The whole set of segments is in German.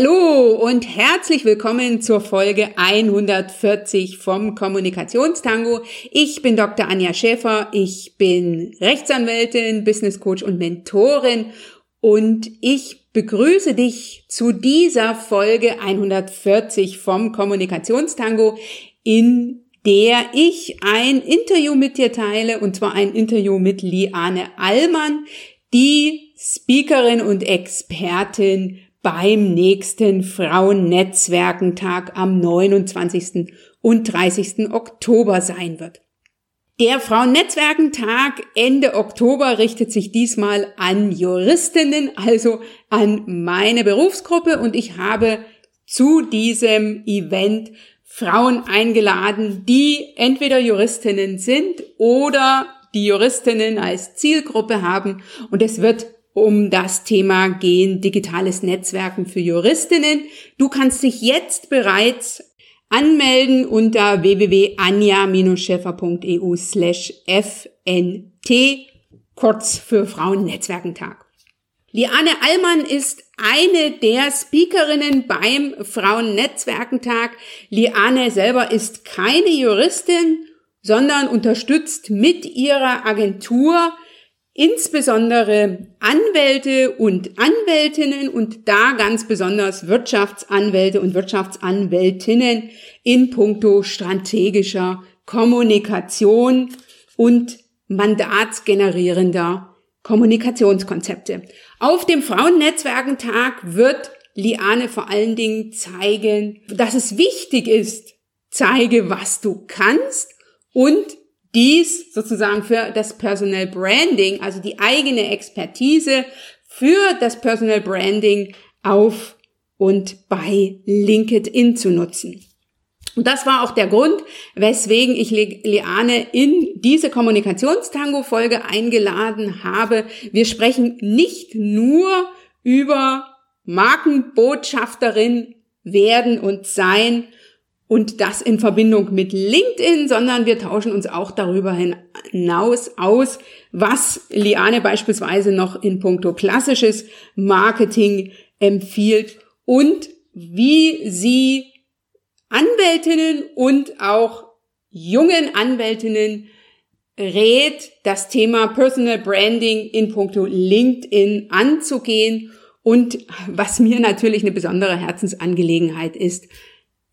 Hallo und herzlich willkommen zur Folge 140 vom Kommunikationstango. Ich bin Dr. Anja Schäfer, ich bin Rechtsanwältin, Business Coach und Mentorin und ich begrüße dich zu dieser Folge 140 vom Kommunikationstango, in der ich ein Interview mit dir teile, und zwar ein Interview mit Liane Allmann, die Speakerin und Expertin beim nächsten Frauennetzwerkentag am 29. und 30. Oktober sein wird. Der Frauennetzwerkentag Ende Oktober richtet sich diesmal an Juristinnen, also an meine Berufsgruppe und ich habe zu diesem Event Frauen eingeladen, die entweder Juristinnen sind oder die Juristinnen als Zielgruppe haben und es wird um das Thema gehen, digitales Netzwerken für Juristinnen. Du kannst dich jetzt bereits anmelden unter www.anja-scheffer.eu slash fnt, kurz für Frauennetzwerkentag. Liane Allmann ist eine der Speakerinnen beim Frauennetzwerkentag. Liane selber ist keine Juristin, sondern unterstützt mit ihrer Agentur insbesondere Anwälte und Anwältinnen und da ganz besonders Wirtschaftsanwälte und Wirtschaftsanwältinnen in puncto strategischer Kommunikation und mandatsgenerierender Kommunikationskonzepte. Auf dem Frauennetzwerkentag wird Liane vor allen Dingen zeigen, dass es wichtig ist, zeige, was du kannst und dies sozusagen für das Personal Branding, also die eigene Expertise für das Personal Branding auf und bei LinkedIn zu nutzen. Und das war auch der Grund, weswegen ich Liane in diese Kommunikationstango-Folge eingeladen habe. Wir sprechen nicht nur über Markenbotschafterin werden und sein, und das in Verbindung mit LinkedIn, sondern wir tauschen uns auch darüber hinaus aus, was Liane beispielsweise noch in puncto klassisches Marketing empfiehlt und wie sie Anwältinnen und auch jungen Anwältinnen rät, das Thema Personal Branding in puncto LinkedIn anzugehen. Und was mir natürlich eine besondere Herzensangelegenheit ist,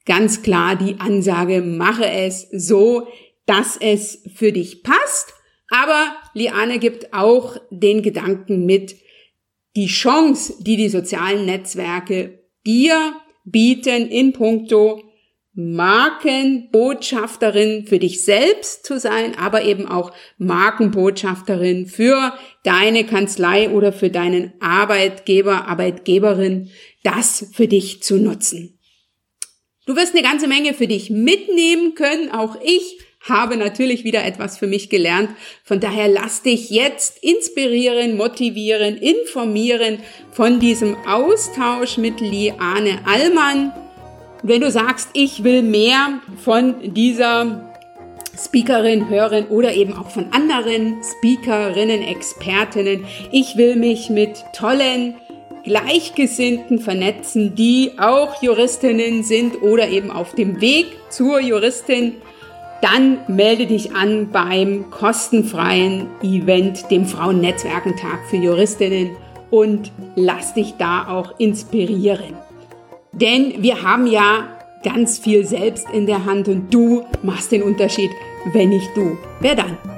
ganz klar die Ansage, mache es so, dass es für dich passt. Aber Liane gibt auch den Gedanken mit, die Chance, die die sozialen Netzwerke dir bieten in puncto Markenbotschafterin für dich selbst zu sein, aber eben auch Markenbotschafterin für deine Kanzlei oder für deinen Arbeitgeber, Arbeitgeberin, das für dich zu nutzen. Du wirst eine ganze Menge für dich mitnehmen können. Auch ich habe natürlich wieder etwas für mich gelernt. Von daher lass dich jetzt inspirieren, motivieren, informieren von diesem Austausch mit Liane Allmann. Wenn du sagst, ich will mehr von dieser Speakerin hören oder eben auch von anderen Speakerinnen, Expertinnen. Ich will mich mit tollen Gleichgesinnten vernetzen, die auch Juristinnen sind oder eben auf dem Weg zur Juristin, dann melde dich an beim kostenfreien Event, dem Frauennetzwerkentag für Juristinnen und lass dich da auch inspirieren. Denn wir haben ja ganz viel selbst in der Hand und du machst den Unterschied, wenn nicht du. Wer dann?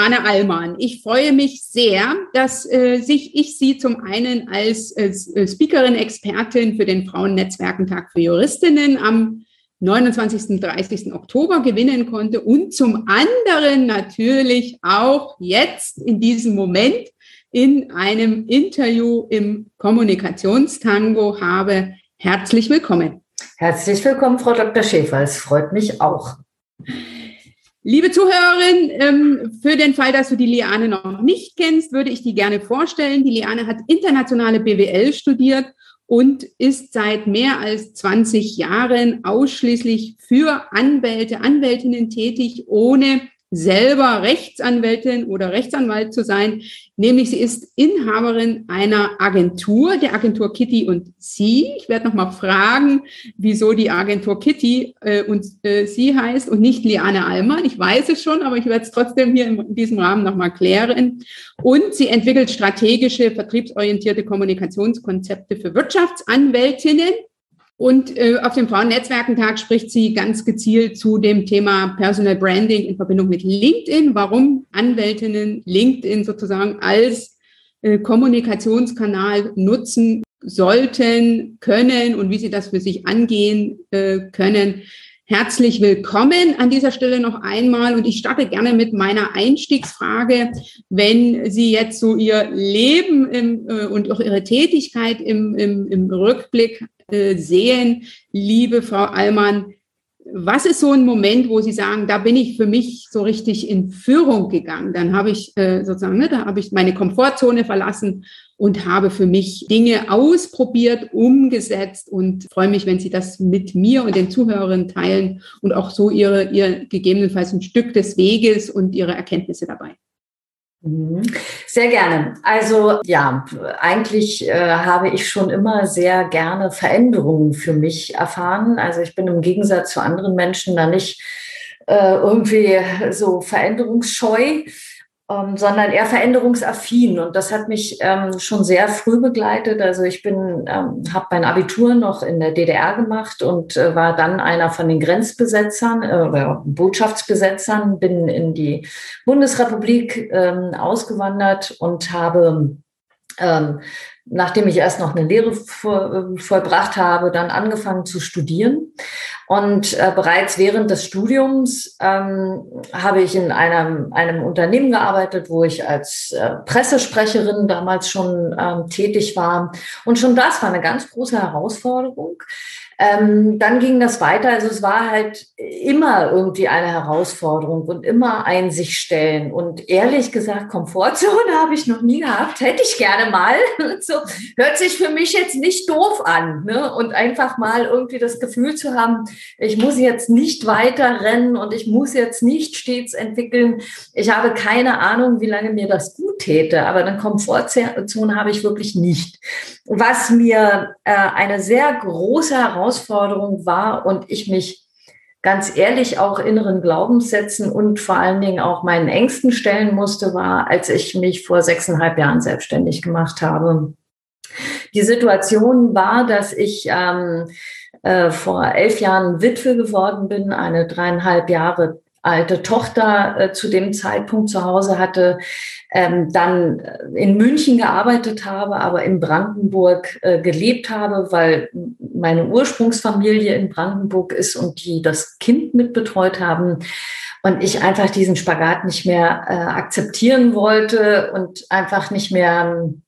Liane Allmann. Ich freue mich sehr, dass äh, sich ich Sie zum einen als, als äh, Speakerin, Expertin für den Frauennetzwerkentag für Juristinnen am 29. und 30. Oktober gewinnen konnte und zum anderen natürlich auch jetzt in diesem Moment in einem Interview im Kommunikationstango habe. Herzlich willkommen. Herzlich willkommen, Frau Dr. Schäfer. Es freut mich auch. Liebe Zuhörerin, ähm, für den Fall, dass du die Liane noch nicht kennst, würde ich die gerne vorstellen. Die Liane hat internationale BWL studiert und ist seit mehr als 20 Jahren ausschließlich für Anwälte, Anwältinnen tätig, ohne selber Rechtsanwältin oder Rechtsanwalt zu sein, nämlich sie ist Inhaberin einer Agentur, der Agentur Kitty und Sie. Ich werde noch mal fragen, wieso die Agentur Kitty äh, und äh, Sie heißt und nicht Liane Allmann. Ich weiß es schon, aber ich werde es trotzdem hier in diesem Rahmen noch mal klären. Und sie entwickelt strategische, vertriebsorientierte Kommunikationskonzepte für Wirtschaftsanwältinnen und äh, auf dem Frauennetzwerkentag spricht sie ganz gezielt zu dem Thema Personal Branding in Verbindung mit LinkedIn, warum Anwältinnen LinkedIn sozusagen als äh, Kommunikationskanal nutzen sollten, können und wie sie das für sich angehen äh, können. Herzlich willkommen an dieser Stelle noch einmal und ich starte gerne mit meiner Einstiegsfrage. Wenn Sie jetzt so Ihr Leben im, äh, und auch Ihre Tätigkeit im, im, im Rückblick äh, sehen, liebe Frau Allmann, was ist so ein Moment, wo Sie sagen, da bin ich für mich so richtig in Führung gegangen? Dann habe ich äh, sozusagen, ne, da habe ich meine Komfortzone verlassen und habe für mich Dinge ausprobiert, umgesetzt und freue mich, wenn Sie das mit mir und den Zuhörern teilen und auch so Ihre, ihr gegebenenfalls ein Stück des Weges und Ihre Erkenntnisse dabei. Mhm. Sehr gerne. Also ja, eigentlich äh, habe ich schon immer sehr gerne Veränderungen für mich erfahren. Also ich bin im Gegensatz zu anderen Menschen da nicht äh, irgendwie so veränderungsscheu ähm, sondern eher veränderungsaffin. Und das hat mich ähm, schon sehr früh begleitet. Also ich bin, ähm, habe mein Abitur noch in der DDR gemacht und äh, war dann einer von den Grenzbesetzern äh, oder Botschaftsbesetzern, bin in die Bundesrepublik ähm, ausgewandert und habe ähm, nachdem ich erst noch eine Lehre vollbracht habe, dann angefangen zu studieren. Und äh, bereits während des Studiums ähm, habe ich in einem, einem Unternehmen gearbeitet, wo ich als äh, Pressesprecherin damals schon ähm, tätig war. Und schon das war eine ganz große Herausforderung, ähm, dann ging das weiter. Also es war halt immer irgendwie eine Herausforderung und immer ein sich stellen. Und ehrlich gesagt, Komfortzone habe ich noch nie gehabt. Hätte ich gerne mal. so, hört sich für mich jetzt nicht doof an. Ne? Und einfach mal irgendwie das Gefühl zu haben, ich muss jetzt nicht weiter rennen und ich muss jetzt nicht stets entwickeln. Ich habe keine Ahnung, wie lange mir das gut täte. Aber eine Komfortzone habe ich wirklich nicht. Was mir äh, eine sehr große Herausforderung war und ich mich ganz ehrlich auch inneren Glaubenssätzen und vor allen Dingen auch meinen Ängsten stellen musste, war, als ich mich vor sechseinhalb Jahren selbstständig gemacht habe. Die Situation war, dass ich ähm, äh, vor elf Jahren Witwe geworden bin, eine dreieinhalb Jahre alte Tochter äh, zu dem Zeitpunkt zu Hause hatte, ähm, dann äh, in München gearbeitet habe, aber in Brandenburg äh, gelebt habe, weil meine Ursprungsfamilie in Brandenburg ist und die das Kind mitbetreut haben. Und ich einfach diesen Spagat nicht mehr äh, akzeptieren wollte und einfach nicht mehr ähm,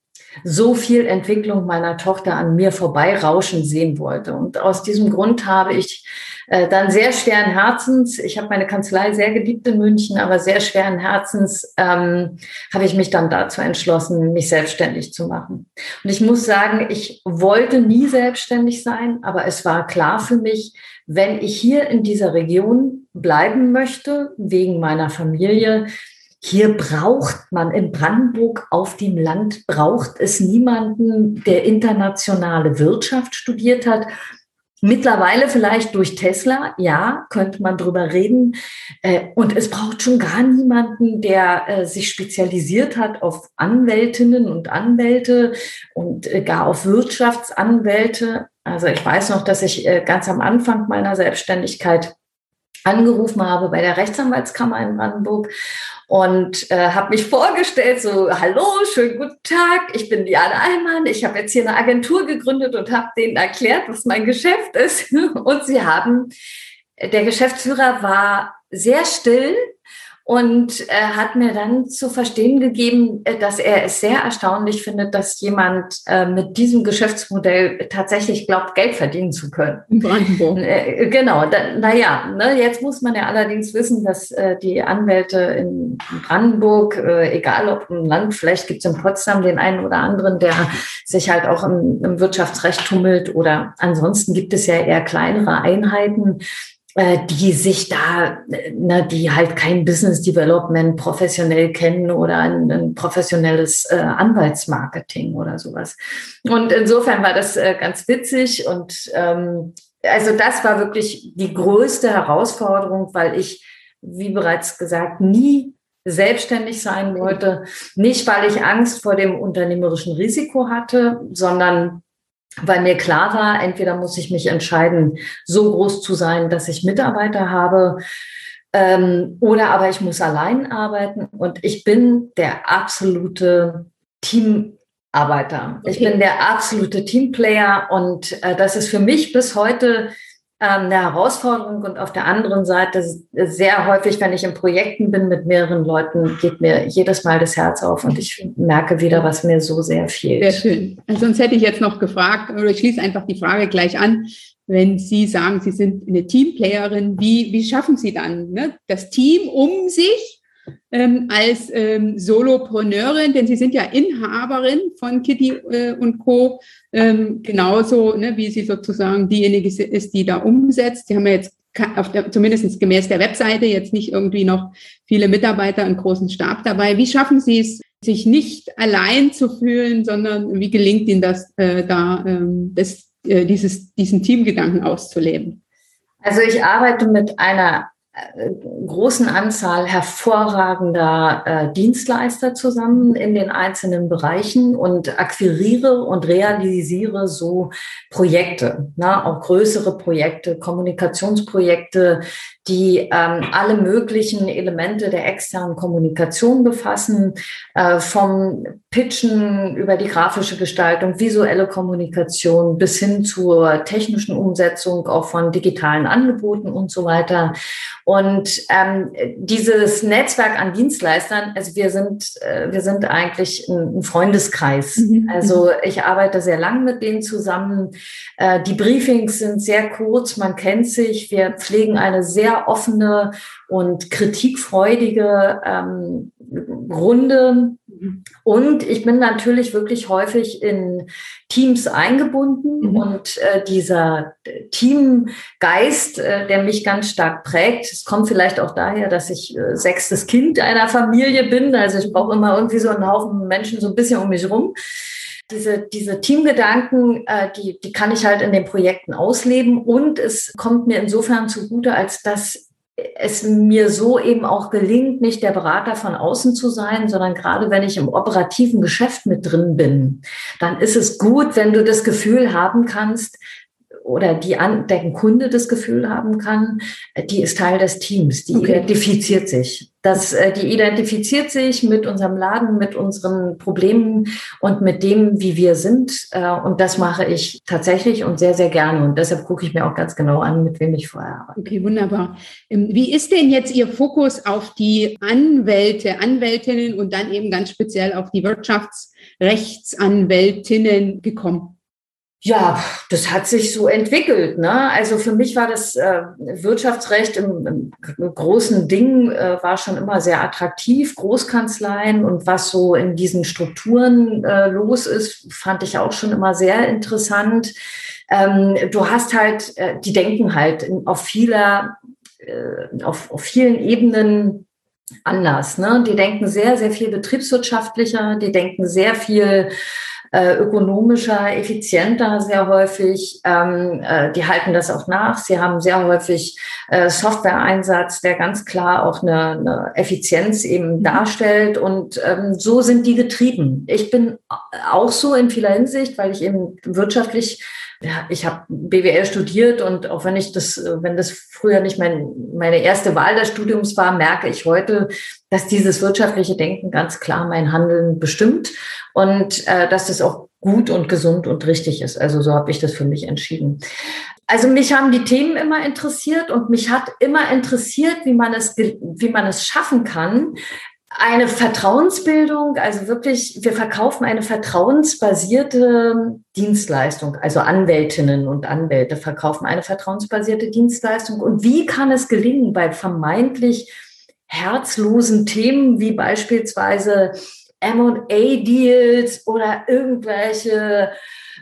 so viel Entwicklung meiner Tochter an mir vorbeirauschen sehen wollte. Und aus diesem Grund habe ich äh, dann sehr schweren Herzens, ich habe meine Kanzlei sehr geliebt in München, aber sehr schweren Herzens ähm, habe ich mich dann dazu entschlossen, mich selbstständig zu machen. Und ich muss sagen, ich wollte nie selbstständig sein, aber es war klar für mich, wenn ich hier in dieser Region bleiben möchte, wegen meiner Familie, hier braucht man in Brandenburg auf dem Land, braucht es niemanden, der internationale Wirtschaft studiert hat, Mittlerweile vielleicht durch Tesla, ja, könnte man drüber reden. Äh, und es braucht schon gar niemanden, der äh, sich spezialisiert hat auf Anwältinnen und Anwälte und äh, gar auf Wirtschaftsanwälte. Also ich weiß noch, dass ich ganz am Anfang meiner Selbstständigkeit angerufen habe bei der Rechtsanwaltskammer in Brandenburg und äh, habe mich vorgestellt, so, hallo, schönen guten Tag, ich bin Diana Allmann, ich habe jetzt hier eine Agentur gegründet und habe denen erklärt, was mein Geschäft ist. Und sie haben, der Geschäftsführer war sehr still und äh, hat mir dann zu verstehen gegeben, äh, dass er es sehr erstaunlich findet, dass jemand äh, mit diesem Geschäftsmodell tatsächlich glaubt, Geld verdienen zu können. Brandenburg. Äh, genau, da, naja, ne, jetzt muss man ja allerdings wissen, dass äh, die Anwälte in Brandenburg, äh, egal ob im Land, vielleicht gibt es in Potsdam den einen oder anderen, der sich halt auch im, im Wirtschaftsrecht tummelt oder ansonsten gibt es ja eher kleinere Einheiten, äh, die sich da, ne, die halt kein Business Development professionell kennen oder ein, ein professionelles äh, Anwaltsmarketing oder sowas. Und insofern war das äh, ganz witzig und ähm, also das war wirklich die größte Herausforderung, weil ich, wie bereits gesagt, nie selbstständig sein wollte. Nicht, weil ich Angst vor dem unternehmerischen Risiko hatte, sondern weil mir klar war, entweder muss ich mich entscheiden, so groß zu sein, dass ich Mitarbeiter habe, ähm, oder aber ich muss allein arbeiten. Und ich bin der absolute Teamarbeiter. Okay. Ich bin der absolute Teamplayer und äh, das ist für mich bis heute eine Herausforderung und auf der anderen Seite sehr häufig, wenn ich in Projekten bin mit mehreren Leuten, geht mir jedes Mal das Herz auf und ich merke wieder, was mir so sehr fehlt. Sehr schön. Also sonst hätte ich jetzt noch gefragt, oder ich schließe einfach die Frage gleich an. Wenn Sie sagen, Sie sind eine Teamplayerin, wie, wie schaffen Sie dann ne, das Team um sich ähm, als ähm, Solopreneurin, denn Sie sind ja Inhaberin von Kitty äh, und Co. Ähm, genauso, ne, wie sie sozusagen diejenige ist, die da umsetzt. Sie haben ja jetzt auf der, zumindest gemäß der Webseite jetzt nicht irgendwie noch viele Mitarbeiter, einen großen Stab dabei. Wie schaffen Sie es, sich nicht allein zu fühlen, sondern wie gelingt Ihnen das, äh, da ähm, das, äh, dieses, diesen Teamgedanken auszuleben? Also ich arbeite mit einer großen Anzahl hervorragender äh, Dienstleister zusammen in den einzelnen Bereichen und akquiriere und realisiere so Projekte, ne, auch größere Projekte, Kommunikationsprojekte, die ähm, alle möglichen Elemente der externen Kommunikation befassen, äh, vom Pitchen über die grafische Gestaltung, visuelle Kommunikation bis hin zur technischen Umsetzung auch von digitalen Angeboten und so weiter. Und ähm, dieses Netzwerk an Dienstleistern, also wir sind, äh, wir sind eigentlich ein, ein Freundeskreis. Mhm. Also ich arbeite sehr lang mit denen zusammen. Äh, die Briefings sind sehr kurz, man kennt sich. Wir pflegen eine sehr offene und kritikfreudige ähm, Runde. Und ich bin natürlich wirklich häufig in Teams eingebunden mhm. und äh, dieser Teamgeist, äh, der mich ganz stark prägt, es kommt vielleicht auch daher, dass ich äh, sechstes Kind einer Familie bin. Also ich brauche immer irgendwie so einen Haufen Menschen so ein bisschen um mich rum diese, diese Teamgedanken, äh, die, die kann ich halt in den Projekten ausleben und es kommt mir insofern zugute, als dass es mir so eben auch gelingt, nicht der Berater von außen zu sein, sondern gerade wenn ich im operativen Geschäft mit drin bin, dann ist es gut, wenn du das Gefühl haben kannst, oder die an, der Kunde das Gefühl haben kann, die ist Teil des Teams, die okay. identifiziert sich. Das, äh, die identifiziert sich mit unserem Laden, mit unseren Problemen und mit dem, wie wir sind. Äh, und das mache ich tatsächlich und sehr, sehr gerne. Und deshalb gucke ich mir auch ganz genau an, mit wem ich vorher arbeite. Okay, wunderbar. Ähm, wie ist denn jetzt Ihr Fokus auf die Anwälte, Anwältinnen und dann eben ganz speziell auf die Wirtschaftsrechtsanwältinnen gekommen? Ja, das hat sich so entwickelt. Ne? Also für mich war das äh, Wirtschaftsrecht im, im großen Ding äh, war schon immer sehr attraktiv. Großkanzleien und was so in diesen Strukturen äh, los ist, fand ich auch schon immer sehr interessant. Ähm, du hast halt, äh, die denken halt auf vieler, äh, auf, auf vielen Ebenen anders. Ne? Die denken sehr, sehr viel betriebswirtschaftlicher, die denken sehr viel äh, ökonomischer, effizienter sehr häufig. Ähm, äh, die halten das auch nach. Sie haben sehr häufig äh, Software-Einsatz, der ganz klar auch eine, eine Effizienz eben darstellt. Und ähm, so sind die getrieben. Ich bin auch so in vieler Hinsicht, weil ich eben wirtschaftlich ja, ich habe BWL studiert und auch wenn ich das, wenn das früher nicht mein, meine erste Wahl des Studiums war, merke ich heute, dass dieses wirtschaftliche Denken ganz klar mein Handeln bestimmt und äh, dass das auch gut und gesund und richtig ist. Also so habe ich das für mich entschieden. Also mich haben die Themen immer interessiert und mich hat immer interessiert, wie man es, wie man es schaffen kann, eine Vertrauensbildung, also wirklich, wir verkaufen eine vertrauensbasierte Dienstleistung, also Anwältinnen und Anwälte verkaufen eine vertrauensbasierte Dienstleistung. Und wie kann es gelingen bei vermeintlich herzlosen Themen wie beispielsweise M&A-Deals oder irgendwelche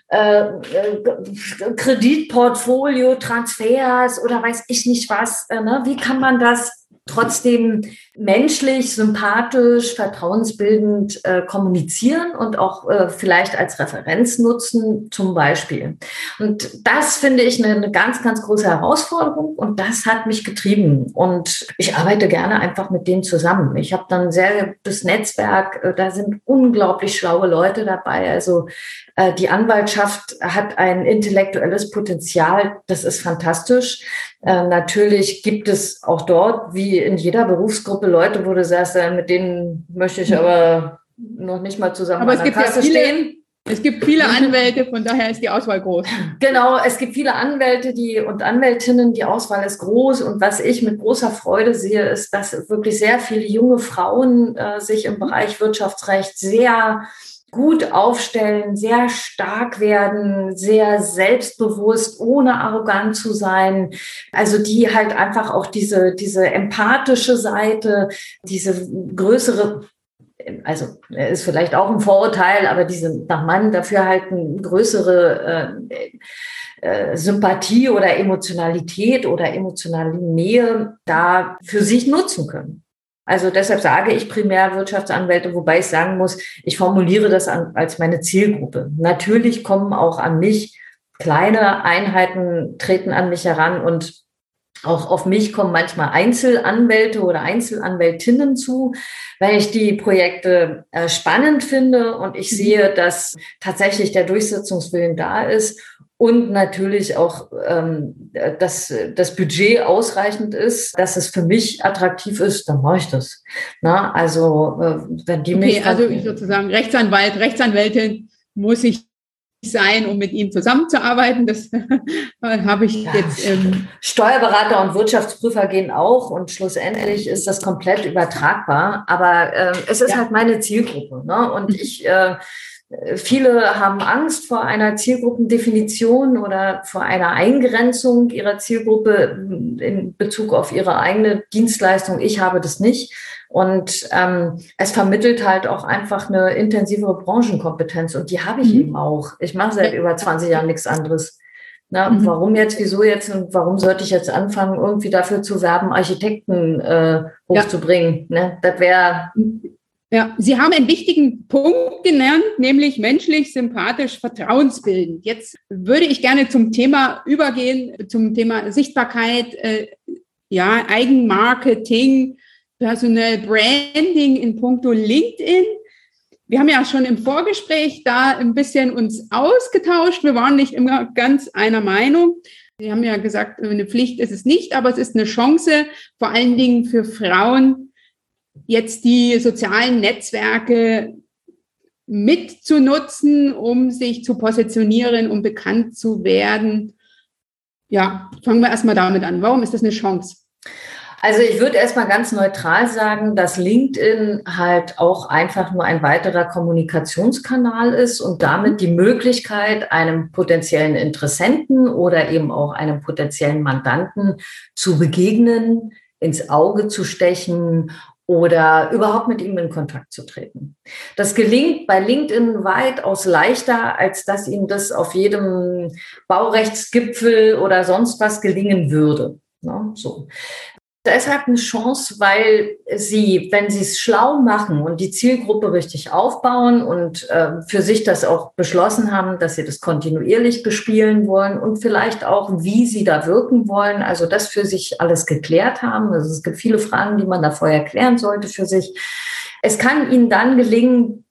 äh, äh, Kreditportfolio, Transfers oder weiß ich nicht was. Äh, ne? Wie kann man das trotzdem menschlich, sympathisch, vertrauensbildend äh, kommunizieren und auch äh, vielleicht als Referenz nutzen, zum Beispiel. Und das finde ich eine, eine, ganz, ganz große Herausforderung und das hat mich getrieben. Und ich arbeite gerne einfach mit denen zusammen. Ich habe dann sehr das Netzwerk, äh, da sind unglaublich schlaue Leute dabei. Also äh, die Anwaltschaft hat ein intellektuelles Potenzial, das ist fantastisch. Äh, natürlich gibt es auch dort, wie in jeder Berufsgruppe, Leute, wo du sagst, äh, mit denen möchte ich aber noch nicht mal zusammen aber es gibt Kasse ja viele, stehen. Es gibt viele Anwälte, von daher ist die Auswahl groß. Genau, es gibt viele Anwälte die, und Anwältinnen, die Auswahl ist groß. Und was ich mit großer Freude sehe, ist, dass wirklich sehr viele junge Frauen äh, sich im Bereich Wirtschaftsrecht sehr gut aufstellen, sehr stark werden, sehr selbstbewusst, ohne arrogant zu sein. Also die halt einfach auch diese, diese empathische Seite, diese größere also ist vielleicht auch ein Vorurteil, aber diese nach Mann dafür halt eine größere äh, äh, Sympathie oder Emotionalität oder emotionale Nähe da für sich nutzen können. Also deshalb sage ich primär Wirtschaftsanwälte, wobei ich sagen muss, ich formuliere das an, als meine Zielgruppe. Natürlich kommen auch an mich kleine Einheiten, treten an mich heran und auch auf mich kommen manchmal Einzelanwälte oder Einzelanwältinnen zu, weil ich die Projekte äh, spannend finde und ich mhm. sehe, dass tatsächlich der Durchsetzungswillen da ist und natürlich auch, ähm, dass das Budget ausreichend ist, dass es für mich attraktiv ist, dann mache ich das. Na, also äh, wenn die okay, mich. Also sozusagen Rechtsanwalt, Rechtsanwältin muss ich sein, um mit ihm zusammenzuarbeiten. Das habe ich ja. jetzt. Ähm Steuerberater und Wirtschaftsprüfer gehen auch und schlussendlich ist das komplett übertragbar. Aber äh, es ist ja. halt meine Zielgruppe. Ne? Und mhm. ich äh, Viele haben Angst vor einer Zielgruppendefinition oder vor einer Eingrenzung ihrer Zielgruppe in Bezug auf ihre eigene Dienstleistung. Ich habe das nicht. Und ähm, es vermittelt halt auch einfach eine intensivere Branchenkompetenz. Und die habe ich mhm. eben auch. Ich mache seit über 20 Jahren nichts anderes. Na, mhm. Warum jetzt, wieso jetzt und warum sollte ich jetzt anfangen, irgendwie dafür zu werben, Architekten äh, hochzubringen? Ja. Ne? Das wäre ja, Sie haben einen wichtigen Punkt genannt, nämlich menschlich, sympathisch, vertrauensbildend. Jetzt würde ich gerne zum Thema übergehen, zum Thema Sichtbarkeit, äh, ja, Eigenmarketing, Personal Branding in puncto LinkedIn. Wir haben ja schon im Vorgespräch da ein bisschen uns ausgetauscht. Wir waren nicht immer ganz einer Meinung. Sie haben ja gesagt, eine Pflicht ist es nicht, aber es ist eine Chance, vor allen Dingen für Frauen, jetzt die sozialen Netzwerke mitzunutzen, um sich zu positionieren, um bekannt zu werden. Ja, fangen wir erstmal damit an. Warum ist das eine Chance? Also ich würde erstmal ganz neutral sagen, dass LinkedIn halt auch einfach nur ein weiterer Kommunikationskanal ist und damit die Möglichkeit, einem potenziellen Interessenten oder eben auch einem potenziellen Mandanten zu begegnen, ins Auge zu stechen oder überhaupt mit ihm in Kontakt zu treten. Das gelingt bei LinkedIn weitaus leichter, als dass Ihnen das auf jedem Baurechtsgipfel oder sonst was gelingen würde. Ja, so. Deshalb eine Chance, weil sie, wenn sie es schlau machen und die Zielgruppe richtig aufbauen und äh, für sich das auch beschlossen haben, dass sie das kontinuierlich bespielen wollen und vielleicht auch, wie sie da wirken wollen, also das für sich alles geklärt haben. Also es gibt viele Fragen, die man da vorher klären sollte für sich. Es kann ihnen dann gelingen,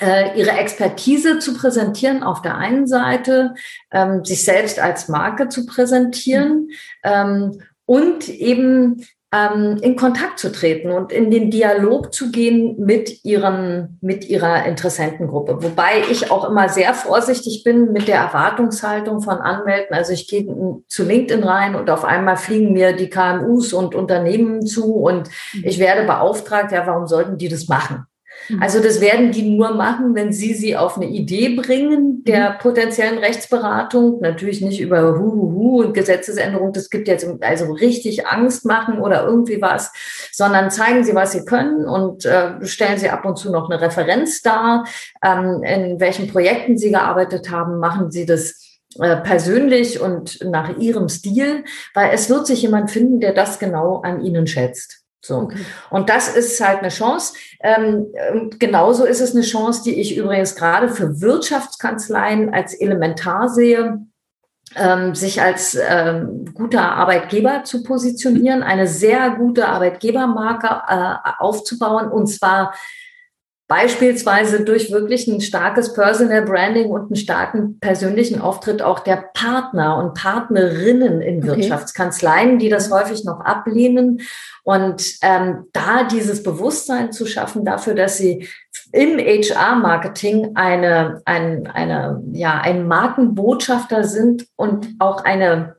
äh, ihre Expertise zu präsentieren auf der einen Seite, ähm, sich selbst als Marke zu präsentieren. Ähm, und eben ähm, in Kontakt zu treten und in den Dialog zu gehen mit ihren, mit ihrer Interessentengruppe. Wobei ich auch immer sehr vorsichtig bin mit der Erwartungshaltung von Anwälten. Also ich gehe zu LinkedIn rein und auf einmal fliegen mir die KMUs und Unternehmen zu und mhm. ich werde beauftragt, ja, warum sollten die das machen? Mhm. Also das werden die nur machen, wenn Sie sie auf eine Idee bringen der mhm. potenziellen Rechtsberatung. Natürlich nicht über Huhuhu und Gesetzesänderung. Das gibt jetzt also richtig Angst machen oder irgendwie was, sondern zeigen Sie, was Sie können und äh, stellen Sie ab und zu noch eine Referenz dar, ähm, in welchen Projekten Sie gearbeitet haben. Machen Sie das äh, persönlich und nach Ihrem Stil, weil es wird sich jemand finden, der das genau an Ihnen schätzt. So. Okay. Und das ist halt eine Chance. Ähm, genauso ist es eine Chance, die ich übrigens gerade für Wirtschaftskanzleien als elementar sehe, ähm, sich als ähm, guter Arbeitgeber zu positionieren, eine sehr gute Arbeitgebermarke äh, aufzubauen und zwar beispielsweise durch wirklich ein starkes Personal Branding und einen starken persönlichen Auftritt auch der Partner und Partnerinnen in okay. Wirtschaftskanzleien, die das häufig noch ablehnen. Und ähm, da dieses Bewusstsein zu schaffen dafür, dass sie im HR-Marketing eine, ein, eine, ja, ein Markenbotschafter sind und auch eine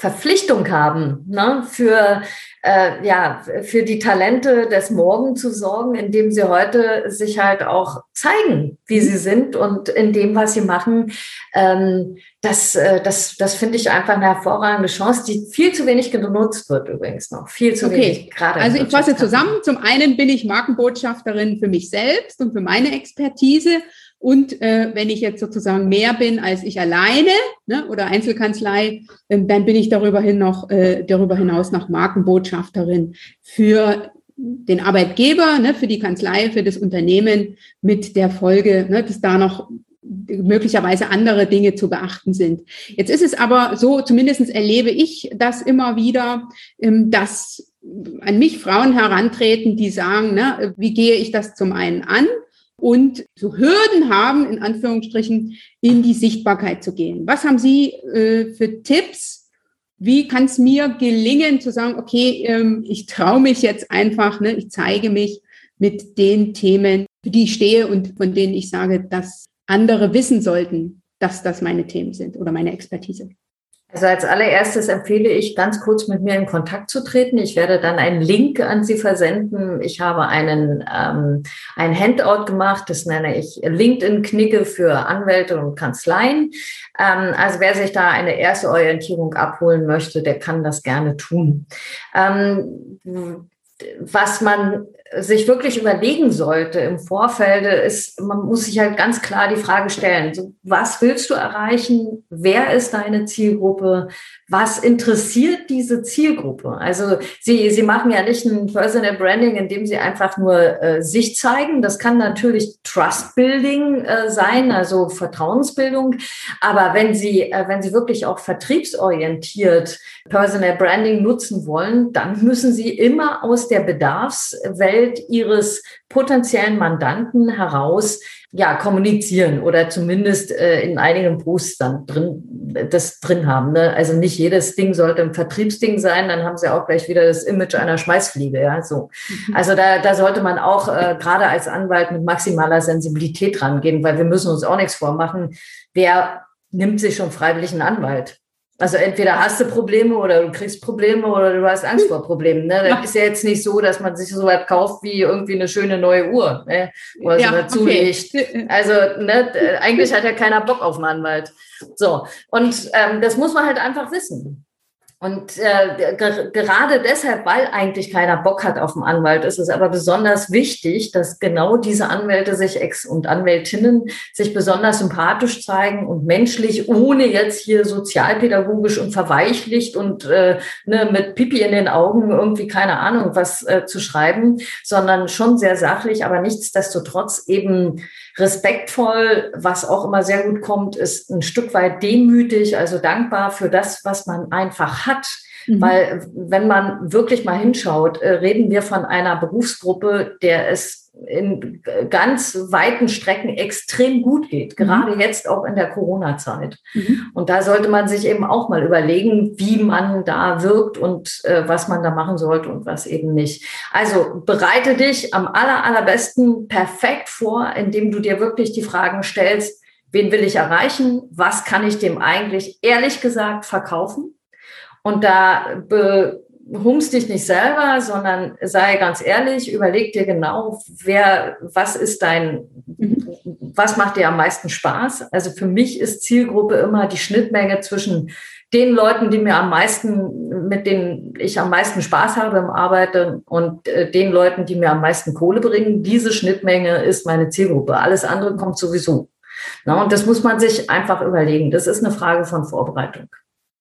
Verpflichtung haben, ne, für, äh, ja, für die Talente des Morgen zu sorgen, indem sie heute sich halt auch zeigen, wie sie sind und in dem, was sie machen. Ähm, das, äh, das, das finde ich einfach eine hervorragende Chance, die viel zu wenig genutzt wird übrigens noch. Viel zu okay. wenig. Gerade also ich fasse zusammen. Zum einen bin ich Markenbotschafterin für mich selbst und für meine Expertise. Und äh, wenn ich jetzt sozusagen mehr bin als ich alleine ne, oder Einzelkanzlei, äh, dann bin ich darüber, hin noch, äh, darüber hinaus noch Markenbotschafterin für den Arbeitgeber, ne, für die Kanzlei, für das Unternehmen mit der Folge, ne, dass da noch möglicherweise andere Dinge zu beachten sind. Jetzt ist es aber so, zumindestens erlebe ich das immer wieder, ähm, dass an mich Frauen herantreten, die sagen, ne, wie gehe ich das zum einen an? Und so Hürden haben, in Anführungsstrichen, in die Sichtbarkeit zu gehen. Was haben Sie äh, für Tipps? Wie kann es mir gelingen zu sagen, okay, ähm, ich traue mich jetzt einfach, ne, ich zeige mich mit den Themen, für die ich stehe und von denen ich sage, dass andere wissen sollten, dass das meine Themen sind oder meine Expertise. Also als allererstes empfehle ich, ganz kurz mit mir in Kontakt zu treten. Ich werde dann einen Link an Sie versenden. Ich habe einen ähm, ein Handout gemacht, das nenne ich LinkedIn-Knicke für Anwälte und Kanzleien. Ähm, also wer sich da eine erste Orientierung abholen möchte, der kann das gerne tun. Ähm, was man sich wirklich überlegen sollte im Vorfeld, ist, man muss sich halt ganz klar die Frage stellen, so, was willst du erreichen? Wer ist deine Zielgruppe? Was interessiert diese Zielgruppe? Also sie, sie machen ja nicht ein Personal Branding, indem sie einfach nur äh, sich zeigen. Das kann natürlich Trust Building äh, sein, also Vertrauensbildung. Aber wenn sie, äh, wenn sie wirklich auch vertriebsorientiert Personal Branding nutzen wollen, dann müssen sie immer aus der Bedarfswelt Umfeld ihres potenziellen Mandanten heraus ja kommunizieren oder zumindest äh, in einigen Posts dann drin das drin haben. Ne? Also nicht jedes Ding sollte ein Vertriebsding sein, dann haben sie auch gleich wieder das Image einer Schmeißfliege. Ja, so. Mhm. Also da, da sollte man auch äh, gerade als Anwalt mit maximaler Sensibilität rangehen, weil wir müssen uns auch nichts vormachen. Wer nimmt sich schon freiwillig einen Anwalt? Also entweder hast du Probleme oder du kriegst Probleme oder du hast Angst vor Problemen. Ne? Das ist ja jetzt nicht so, dass man sich so was kauft wie irgendwie eine schöne neue Uhr ne? oder so ja, zulegt. Okay. Also ne, eigentlich hat ja keiner Bock auf einen Anwalt. So, und ähm, das muss man halt einfach wissen. Und äh, gerade deshalb, weil eigentlich keiner Bock hat auf einen Anwalt, ist es aber besonders wichtig, dass genau diese Anwälte sich ex und Anwältinnen sich besonders sympathisch zeigen und menschlich, ohne jetzt hier sozialpädagogisch und verweichlicht und äh, ne, mit Pipi in den Augen irgendwie keine Ahnung was äh, zu schreiben, sondern schon sehr sachlich, aber nichtsdestotrotz eben respektvoll, was auch immer sehr gut kommt, ist ein Stück weit demütig, also dankbar für das, was man einfach hat Mhm. Weil wenn man wirklich mal hinschaut, äh, reden wir von einer Berufsgruppe, der es in ganz weiten Strecken extrem gut geht, mhm. gerade mhm. jetzt auch in der Corona-Zeit. Mhm. Und da sollte man sich eben auch mal überlegen, wie man da wirkt und äh, was man da machen sollte und was eben nicht. Also bereite dich am aller, allerbesten perfekt vor, indem du dir wirklich die Fragen stellst, wen will ich erreichen? Was kann ich dem eigentlich ehrlich gesagt verkaufen? Und da humst dich nicht selber, sondern sei ganz ehrlich, überleg dir genau, wer, was ist dein, was macht dir am meisten Spaß? Also für mich ist Zielgruppe immer die Schnittmenge zwischen den Leuten, die mir am meisten, mit denen ich am meisten Spaß habe im Arbeiten und äh, den Leuten, die mir am meisten Kohle bringen. Diese Schnittmenge ist meine Zielgruppe. Alles andere kommt sowieso. Na, und das muss man sich einfach überlegen. Das ist eine Frage von Vorbereitung.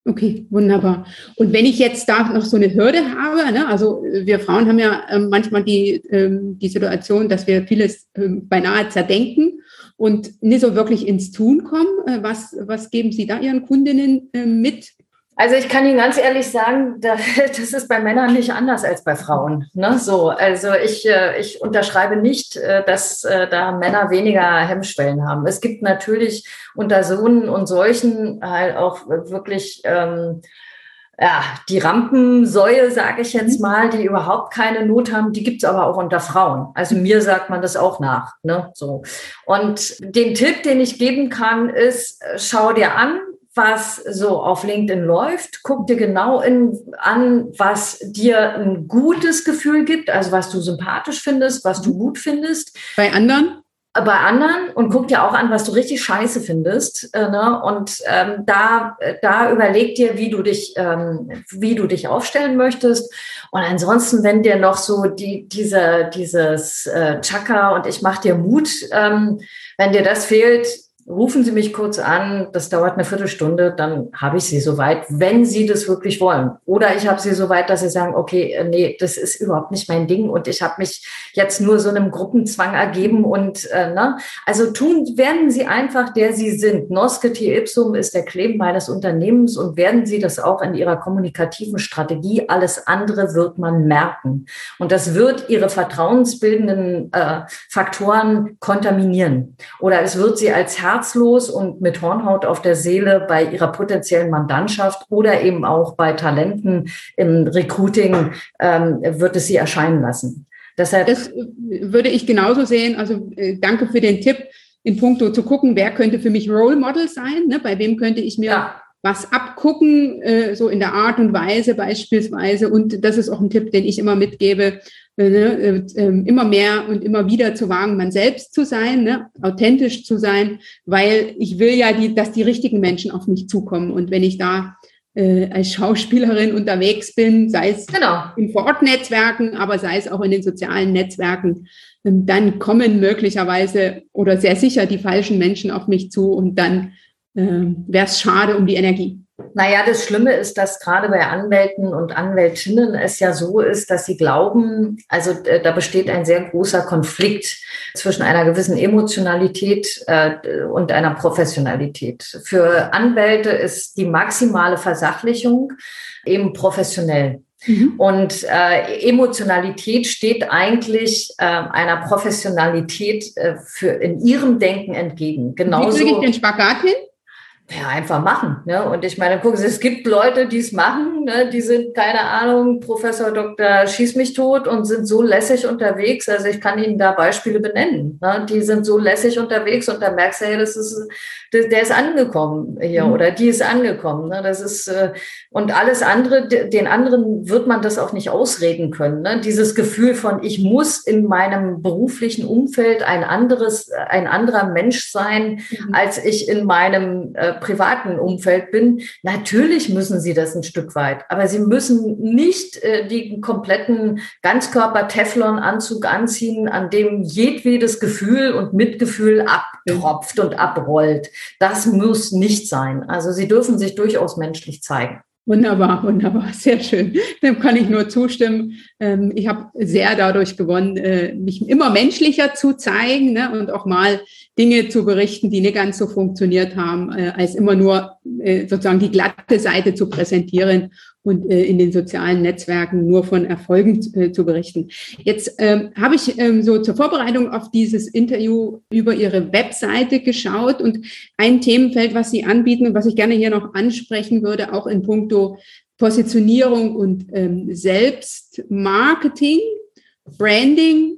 Okay, wunderbar. Und wenn ich jetzt da noch so eine Hürde habe, ne, also wir Frauen haben ja äh, manchmal die, ähm, die Situation, dass wir vieles äh, beinahe zerdenken und nicht so wirklich ins Tun kommen. Äh, was, was geben Sie da Ihren Kundinnen äh, mit? Also ich kann Ihnen ganz ehrlich sagen, das ist bei Männern nicht anders als bei Frauen. Ne? So, also ich, äh, ich unterschreibe nicht, äh, dass äh, da Männer weniger Hemmschwellen haben. Es gibt natürlich unter Sohnen und solchen halt auch wirklich ähm, ja, die Rampensäue, sage ich jetzt mhm. mal, die überhaupt keine Not haben, die gibt's aber auch unter Frauen. Also mir sagt man das auch nach. Ne? So. Und den Tipp, den ich geben kann, ist, schau dir an, was so auf LinkedIn läuft. Guck dir genau in, an, was dir ein gutes Gefühl gibt, also was du sympathisch findest, was du gut findest. Bei anderen? Bei anderen und guck dir auch an, was du richtig scheiße findest. Äh, ne? Und ähm, da, da überleg dir, wie du dich, ähm, wie du dich aufstellen möchtest. Und ansonsten, wenn dir noch so die, diese, dieses äh, Chaka und ich mach dir Mut, ähm, wenn dir das fehlt, rufen Sie mich kurz an, das dauert eine Viertelstunde, dann habe ich Sie soweit, wenn Sie das wirklich wollen. Oder ich habe Sie soweit, dass Sie sagen, okay, äh, nee, das ist überhaupt nicht mein Ding und ich habe mich jetzt nur so einem Gruppenzwang ergeben und äh, ne, also tun, werden Sie einfach der Sie sind. Nosceti ipsum ist der Claim meines Unternehmens und werden Sie das auch in Ihrer kommunikativen Strategie. Alles andere wird man merken und das wird Ihre vertrauensbildenden äh, Faktoren kontaminieren oder es wird Sie als Herz herzlos und mit Hornhaut auf der Seele bei ihrer potenziellen Mandantschaft oder eben auch bei Talenten im Recruiting ähm, wird es sie erscheinen lassen. Deshalb das äh, würde ich genauso sehen. Also äh, danke für den Tipp in puncto zu gucken, wer könnte für mich Role Model sein, ne? bei wem könnte ich mir ja. Was abgucken, äh, so in der Art und Weise beispielsweise. Und das ist auch ein Tipp, den ich immer mitgebe, äh, ne, äh, ähm, immer mehr und immer wieder zu wagen, man selbst zu sein, ne, authentisch zu sein, weil ich will ja, die, dass die richtigen Menschen auf mich zukommen. Und wenn ich da äh, als Schauspielerin unterwegs bin, sei es genau. in Vorortnetzwerken, aber sei es auch in den sozialen Netzwerken, ähm, dann kommen möglicherweise oder sehr sicher die falschen Menschen auf mich zu und dann wäre es schade um die Energie. Naja, das Schlimme ist, dass gerade bei Anwälten und Anwältinnen es ja so ist, dass sie glauben, also äh, da besteht ein sehr großer Konflikt zwischen einer gewissen Emotionalität äh, und einer Professionalität. Für Anwälte ist die maximale Versachlichung eben professionell. Mhm. Und äh, Emotionalität steht eigentlich äh, einer Professionalität äh, für in ihrem Denken entgegen. Genauso. Wie kriege ich den Spagat hin? Ja, einfach machen. Ne? Und ich meine, gucken Sie, es gibt Leute, die es machen, ne? die sind, keine Ahnung, Professor Dr. Schieß mich tot und sind so lässig unterwegs. Also ich kann Ihnen da Beispiele benennen. Ne? Die sind so lässig unterwegs und da merkst du, hey, das ist, der ist angekommen hier mhm. oder die ist angekommen. Ne? Das ist, äh, und alles andere, den anderen wird man das auch nicht ausreden können. Ne? Dieses Gefühl von, ich muss in meinem beruflichen Umfeld ein anderes, ein anderer Mensch sein, mhm. als ich in meinem äh, privaten Umfeld bin. Natürlich müssen sie das ein Stück weit, aber sie müssen nicht äh, den kompletten Ganzkörper-Teflon-Anzug anziehen, an dem jedwedes Gefühl und Mitgefühl abtropft und abrollt. Das muss nicht sein. Also sie dürfen sich durchaus menschlich zeigen. Wunderbar, wunderbar, sehr schön. Dem kann ich nur zustimmen. Ähm, ich habe sehr dadurch gewonnen, äh, mich immer menschlicher zu zeigen ne, und auch mal Dinge zu berichten, die nicht ganz so funktioniert haben, äh, als immer nur äh, sozusagen die glatte Seite zu präsentieren. Und äh, in den sozialen Netzwerken nur von Erfolgen äh, zu berichten. Jetzt ähm, habe ich ähm, so zur Vorbereitung auf dieses Interview über Ihre Webseite geschaut und ein Themenfeld, was Sie anbieten und was ich gerne hier noch ansprechen würde, auch in puncto Positionierung und ähm, Selbstmarketing, Branding.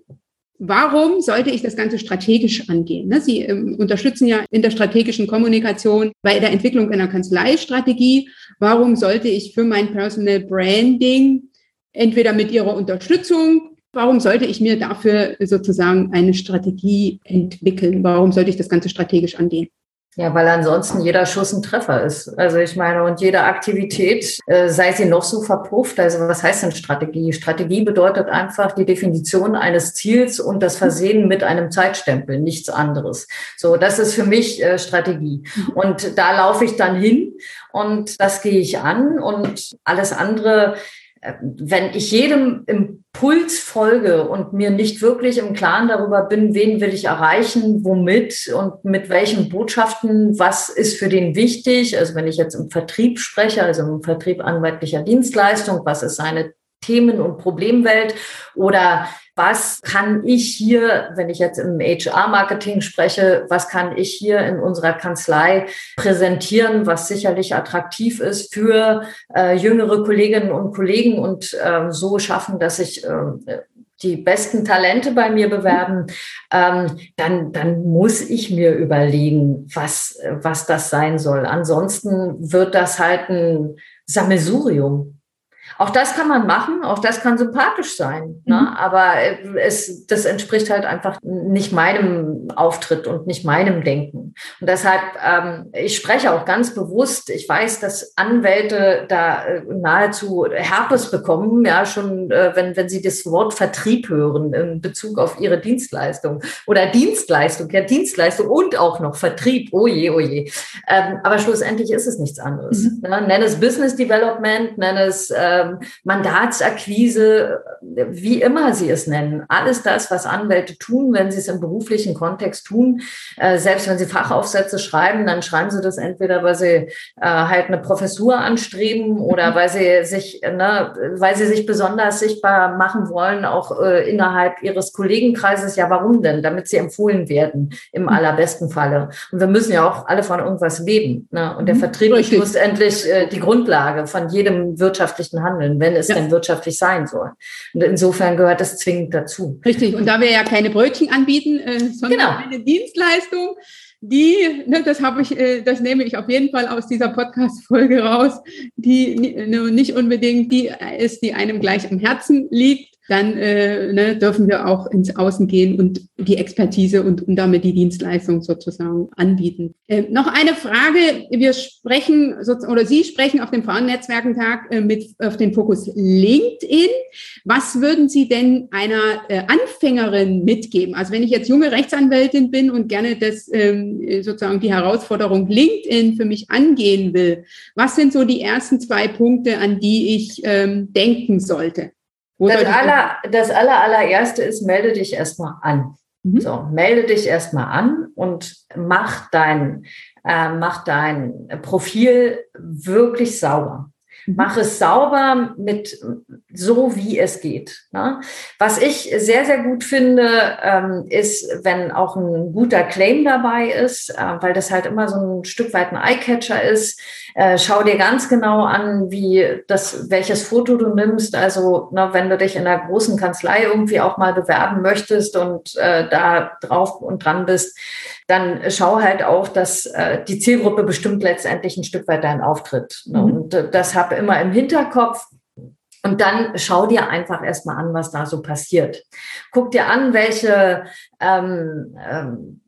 Warum sollte ich das Ganze strategisch angehen? Ne, Sie ähm, unterstützen ja in der strategischen Kommunikation bei der Entwicklung einer Kanzleistrategie. Warum sollte ich für mein Personal Branding entweder mit Ihrer Unterstützung, warum sollte ich mir dafür sozusagen eine Strategie entwickeln? Warum sollte ich das Ganze strategisch angehen? Ja, weil ansonsten jeder Schuss ein Treffer ist. Also ich meine, und jede Aktivität, äh, sei sie noch so verpufft, also was heißt denn Strategie? Strategie bedeutet einfach die Definition eines Ziels und das Versehen mit einem Zeitstempel, nichts anderes. So, das ist für mich äh, Strategie. Und da laufe ich dann hin und das gehe ich an und alles andere wenn ich jedem Impuls folge und mir nicht wirklich im Klaren darüber bin, wen will ich erreichen, womit und mit welchen Botschaften, was ist für den wichtig, also wenn ich jetzt im Vertrieb spreche, also im Vertrieb anwaltlicher Dienstleistung, was ist seine Themen- und Problemwelt oder was kann ich hier, wenn ich jetzt im HR-Marketing spreche, was kann ich hier in unserer Kanzlei präsentieren, was sicherlich attraktiv ist für äh, jüngere Kolleginnen und Kollegen und äh, so schaffen, dass ich äh, die besten Talente bei mir bewerben, ähm, dann, dann muss ich mir überlegen, was, was das sein soll. Ansonsten wird das halt ein Sammelsurium. Auch das kann man machen, auch das kann sympathisch sein. Ne? Mhm. Ne? Aber äh, es, das entspricht halt einfach nicht meinem Auftritt und nicht meinem Denken. Und deshalb, ähm, ich spreche auch ganz bewusst, ich weiß, dass Anwälte da äh, nahezu Herpes bekommen, ja, schon äh, wenn, wenn sie das Wort Vertrieb hören in Bezug auf ihre Dienstleistung oder Dienstleistung, ja, Dienstleistung und auch noch Vertrieb, oh je, oh je. Ähm, aber schlussendlich ist es nichts anderes. Mhm. Ne? Nenn es Business Development, nenn es äh, ähm, Mandatsakquise, wie immer Sie es nennen. Alles das, was Anwälte tun, wenn sie es im beruflichen Kontext tun, äh, selbst wenn sie Fachaufsätze schreiben, dann schreiben sie das entweder, weil sie äh, halt eine Professur anstreben oder mhm. weil sie sich, ne, weil sie sich besonders sichtbar machen wollen, auch äh, innerhalb ihres Kollegenkreises. Ja, warum denn? Damit sie empfohlen werden, im mhm. allerbesten Falle. Und wir müssen ja auch alle von irgendwas leben. Ne? Und der mhm. Vertrieb ist schlussendlich die Grundlage von jedem wirtschaftlichen Handel handeln, wenn es ja. denn wirtschaftlich sein soll. Und insofern gehört das zwingend dazu. Richtig. Und da wir ja keine Brötchen anbieten, äh, sondern genau. eine Dienstleistung, die, ne, das habe ich, äh, das nehme ich auf jeden Fall aus dieser Podcast-Folge raus, die ne, nicht unbedingt die ist, die einem gleich am Herzen liegt, dann äh, ne, dürfen wir auch ins Außen gehen und die Expertise und, und damit die Dienstleistung sozusagen anbieten. Äh, noch eine Frage. Wir sprechen oder Sie sprechen auf dem Frauennetzwerkentag äh, mit auf den Fokus LinkedIn. Was würden Sie denn einer äh, Anfängerin mitgeben? Also wenn ich jetzt junge Rechtsanwältin bin und gerne das ähm, sozusagen die Herausforderung LinkedIn für mich angehen will, was sind so die ersten zwei Punkte, an die ich ähm, denken sollte? Das, aller, das aller, allererste ist, melde dich erstmal an. Mhm. So, melde dich erstmal an und mach dein, äh, mach dein Profil wirklich sauber. Mhm. Mach es sauber mit so, wie es geht. Ne? Was ich sehr, sehr gut finde, ähm, ist, wenn auch ein guter Claim dabei ist, äh, weil das halt immer so ein Stück weit ein Eyecatcher ist. Äh, schau dir ganz genau an, wie das, welches Foto du nimmst. Also, ne, wenn du dich in einer großen Kanzlei irgendwie auch mal bewerben möchtest und äh, da drauf und dran bist, dann schau halt auch, dass äh, die Zielgruppe bestimmt letztendlich ein Stück weit deinen Auftritt. Ne? Mhm. Und äh, das habe immer im Hinterkopf. Und dann schau dir einfach erstmal an, was da so passiert. Guck dir an, welche ähm, ähm,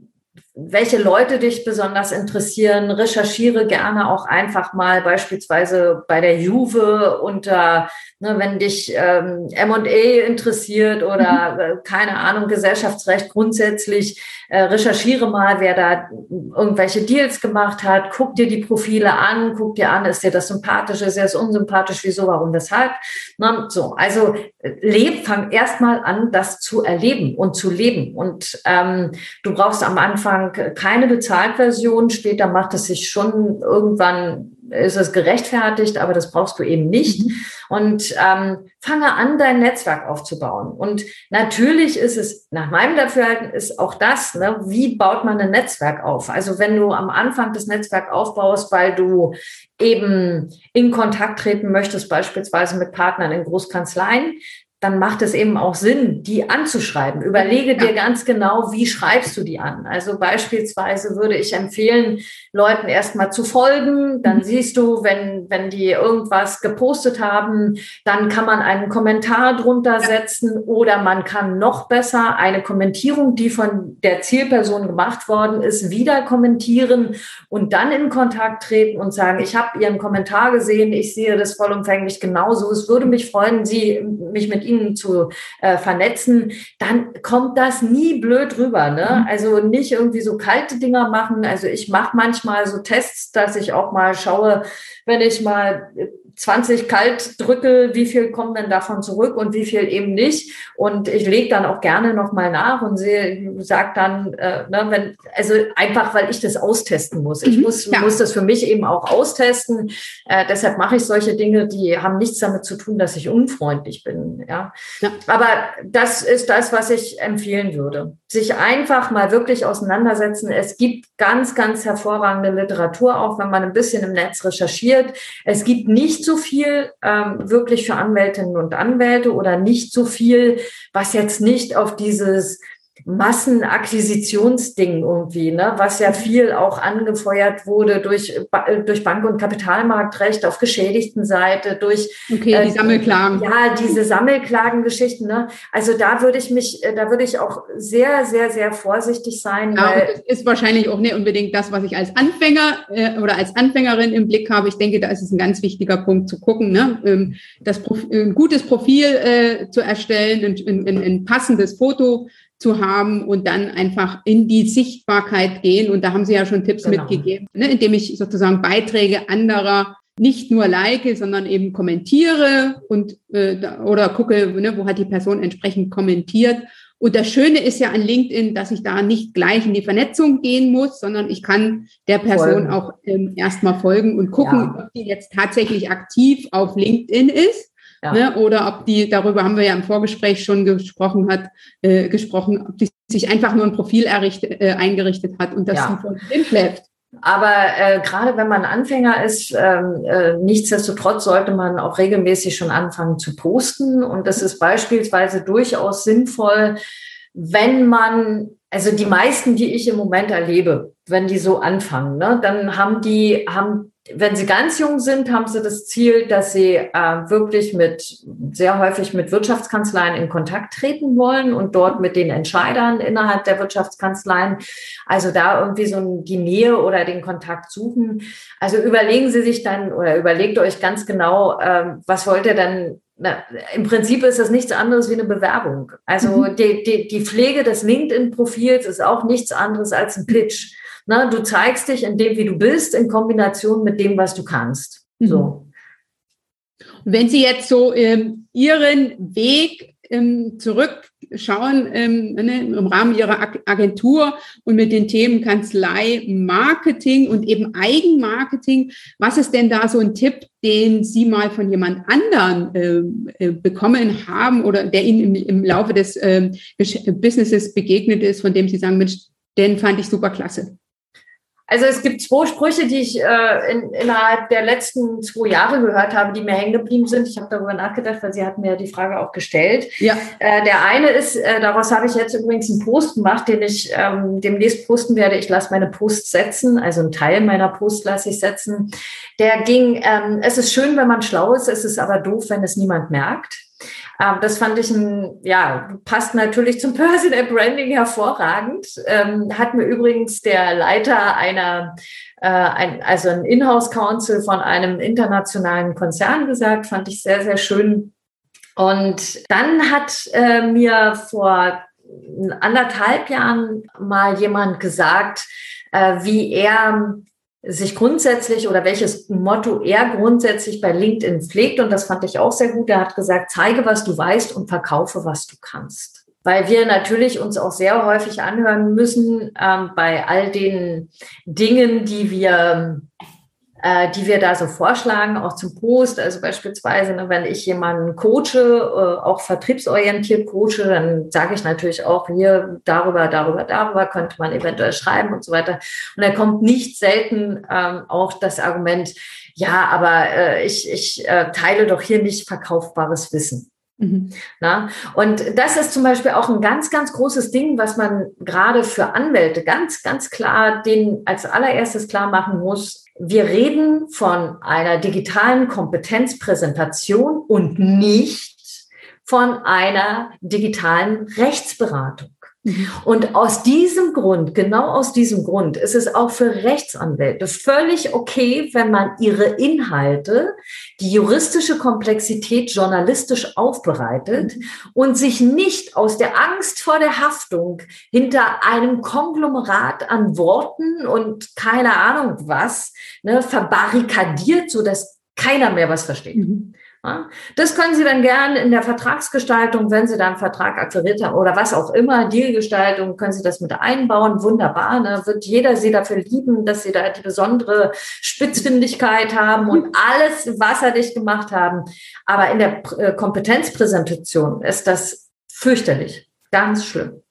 welche Leute dich besonders interessieren. Recherchiere gerne auch einfach mal beispielsweise bei der Juve unter, ne, wenn dich ähm, M&A interessiert oder mhm. äh, keine Ahnung, Gesellschaftsrecht grundsätzlich. Äh, recherchiere mal, wer da irgendwelche Deals gemacht hat. Guck dir die Profile an, guck dir an, ist dir das sympathisch, ist dir das unsympathisch, wieso, warum, weshalb. Ne, so, also leb, fang erstmal an, das zu erleben und zu leben. Und ähm, du brauchst am Anfang keine Bezahlversion. Später macht es sich schon irgendwann ist es gerechtfertigt, aber das brauchst du eben nicht. Mhm. Und ähm, fange an, dein Netzwerk aufzubauen. Und natürlich ist es, nach meinem Dafürhalten, ist auch das, ne, wie baut man ein Netzwerk auf? Also wenn du am Anfang das Netzwerk aufbaust, weil du eben in Kontakt treten möchtest, beispielsweise mit Partnern in Großkanzleien, dann macht es eben auch Sinn, die anzuschreiben. Überlege dir ganz genau, wie schreibst du die an. Also beispielsweise würde ich empfehlen, Leuten erstmal zu folgen. Dann mhm. siehst du, wenn, wenn die irgendwas gepostet haben, dann kann man einen Kommentar drunter setzen oder man kann noch besser eine Kommentierung, die von der Zielperson gemacht worden ist, wieder kommentieren und dann in Kontakt treten und sagen, ich habe Ihren Kommentar gesehen, ich sehe das vollumfänglich genauso. Es würde mich freuen, Sie mich mit Ihnen Ihnen zu äh, vernetzen, dann kommt das nie blöd rüber. Ne? Mhm. Also nicht irgendwie so kalte Dinger machen. Also ich mache manchmal so Tests, dass ich auch mal schaue, wenn ich mal 20 kalt drücke, wie viel kommen denn davon zurück und wie viel eben nicht. Und ich lege dann auch gerne nochmal nach und sehe, sag dann, äh, ne, wenn, also einfach, weil ich das austesten muss. Ich mhm, muss, ja. muss das für mich eben auch austesten. Äh, deshalb mache ich solche Dinge, die haben nichts damit zu tun, dass ich unfreundlich bin. Ja? ja. Aber das ist das, was ich empfehlen würde. Sich einfach mal wirklich auseinandersetzen. Es gibt ganz, ganz hervorragende Literatur, auch wenn man ein bisschen im Netz recherchiert. Es gibt nicht so viel ähm, wirklich für Anwältinnen und Anwälte oder nicht so viel, was jetzt nicht auf dieses Massenakquisitionsding irgendwie, ne, was ja viel auch angefeuert wurde durch, durch Bank- und Kapitalmarktrecht auf geschädigten Seite, durch okay, die äh, Sammelklagen. Ja, diese Sammelklagengeschichten. Ne? Also da würde ich mich, äh, da würde ich auch sehr, sehr, sehr vorsichtig sein. Ja, weil das ist wahrscheinlich auch nicht unbedingt das, was ich als Anfänger äh, oder als Anfängerin im Blick habe. Ich denke, da ist es ein ganz wichtiger Punkt zu gucken, ne? Ähm, das ein gutes Profil äh, zu erstellen, ein, ein, ein passendes Foto zu haben und dann einfach in die Sichtbarkeit gehen. Und da haben Sie ja schon Tipps genau. mitgegeben, ne, indem ich sozusagen Beiträge anderer nicht nur like, sondern eben kommentiere und äh, oder gucke, ne, wo hat die Person entsprechend kommentiert. Und das Schöne ist ja an LinkedIn, dass ich da nicht gleich in die Vernetzung gehen muss, sondern ich kann der Person folgen. auch ähm, erstmal folgen und gucken, ja. ob die jetzt tatsächlich aktiv auf LinkedIn ist ja. Ne? Oder ob die, darüber haben wir ja im Vorgespräch schon gesprochen hat, äh, gesprochen, ob die sich einfach nur ein Profil errichtet, äh, eingerichtet hat und das ja. von schläft. Aber äh, gerade wenn man Anfänger ist, ähm, äh, nichtsdestotrotz sollte man auch regelmäßig schon anfangen zu posten. Und das ist beispielsweise durchaus sinnvoll, wenn man, also die meisten, die ich im Moment erlebe, wenn die so anfangen, ne, dann haben die, haben wenn sie ganz jung sind, haben sie das Ziel, dass sie äh, wirklich mit, sehr häufig mit Wirtschaftskanzleien in Kontakt treten wollen und dort mit den Entscheidern innerhalb der Wirtschaftskanzleien, also da irgendwie so die Nähe oder den Kontakt suchen. Also überlegen Sie sich dann oder überlegt euch ganz genau, äh, was wollt ihr dann na, Im Prinzip ist das nichts anderes wie eine Bewerbung. Also mhm. die, die, die Pflege des LinkedIn-Profils ist auch nichts anderes als ein Pitch. Na, du zeigst dich in dem, wie du bist, in Kombination mit dem, was du kannst. Mhm. So. Wenn Sie jetzt so ähm, Ihren Weg ähm, zurückschauen ähm, ne, im Rahmen Ihrer Agentur und mit den Themen Kanzlei, Marketing und eben Eigenmarketing, was ist denn da so ein Tipp, den Sie mal von jemand anderen äh, äh, bekommen haben oder der Ihnen im, im Laufe des äh, Businesses begegnet ist, von dem Sie sagen, Mensch, den fand ich super klasse? Also es gibt zwei Sprüche, die ich äh, in, innerhalb der letzten zwei Jahre gehört habe, die mir hängen geblieben sind. Ich habe darüber nachgedacht, weil Sie hatten mir die Frage auch gestellt. Ja. Äh, der eine ist, äh, daraus habe ich jetzt übrigens einen Post gemacht, den ich ähm, demnächst posten werde. Ich lasse meine Post setzen, also einen Teil meiner Post lasse ich setzen. Der ging, ähm, es ist schön, wenn man schlau ist, es ist aber doof, wenn es niemand merkt. Ähm, das fand ich ein, ja, passt natürlich zum Personal Branding hervorragend. Ähm, hat mir übrigens der Leiter einer, äh, ein, also ein Inhouse Council von einem internationalen Konzern gesagt, fand ich sehr, sehr schön. Und dann hat äh, mir vor anderthalb Jahren mal jemand gesagt, äh, wie er sich grundsätzlich oder welches Motto er grundsätzlich bei LinkedIn pflegt. Und das fand ich auch sehr gut. Er hat gesagt, zeige, was du weißt und verkaufe, was du kannst. Weil wir natürlich uns auch sehr häufig anhören müssen ähm, bei all den Dingen, die wir äh, die wir da so vorschlagen, auch zum Post. Also beispielsweise, ne, wenn ich jemanden coache, äh, auch vertriebsorientiert coache, dann sage ich natürlich auch hier darüber, darüber, darüber könnte man eventuell schreiben und so weiter. Und da kommt nicht selten ähm, auch das Argument, ja, aber äh, ich, ich äh, teile doch hier nicht verkaufbares Wissen. Mhm. Na? Und das ist zum Beispiel auch ein ganz, ganz großes Ding, was man gerade für Anwälte ganz, ganz klar den als allererstes klar machen muss. Wir reden von einer digitalen Kompetenzpräsentation und nicht von einer digitalen Rechtsberatung. Und aus diesem Grund, genau aus diesem Grund, ist es auch für Rechtsanwälte völlig okay, wenn man ihre Inhalte, die juristische Komplexität journalistisch aufbereitet mhm. und sich nicht aus der Angst vor der Haftung hinter einem Konglomerat an Worten und keine Ahnung was ne, verbarrikadiert, so dass keiner mehr was versteht. Mhm. Das können Sie dann gerne in der Vertragsgestaltung, wenn Sie dann Vertrag akquiriert haben oder was auch immer, Dealgestaltung, können Sie das mit einbauen. Wunderbar. Ne? Wird jeder Sie dafür lieben, dass Sie da die besondere Spitzfindigkeit haben und alles wasserdicht gemacht haben. Aber in der äh, Kompetenzpräsentation ist das fürchterlich. Ganz schlimm.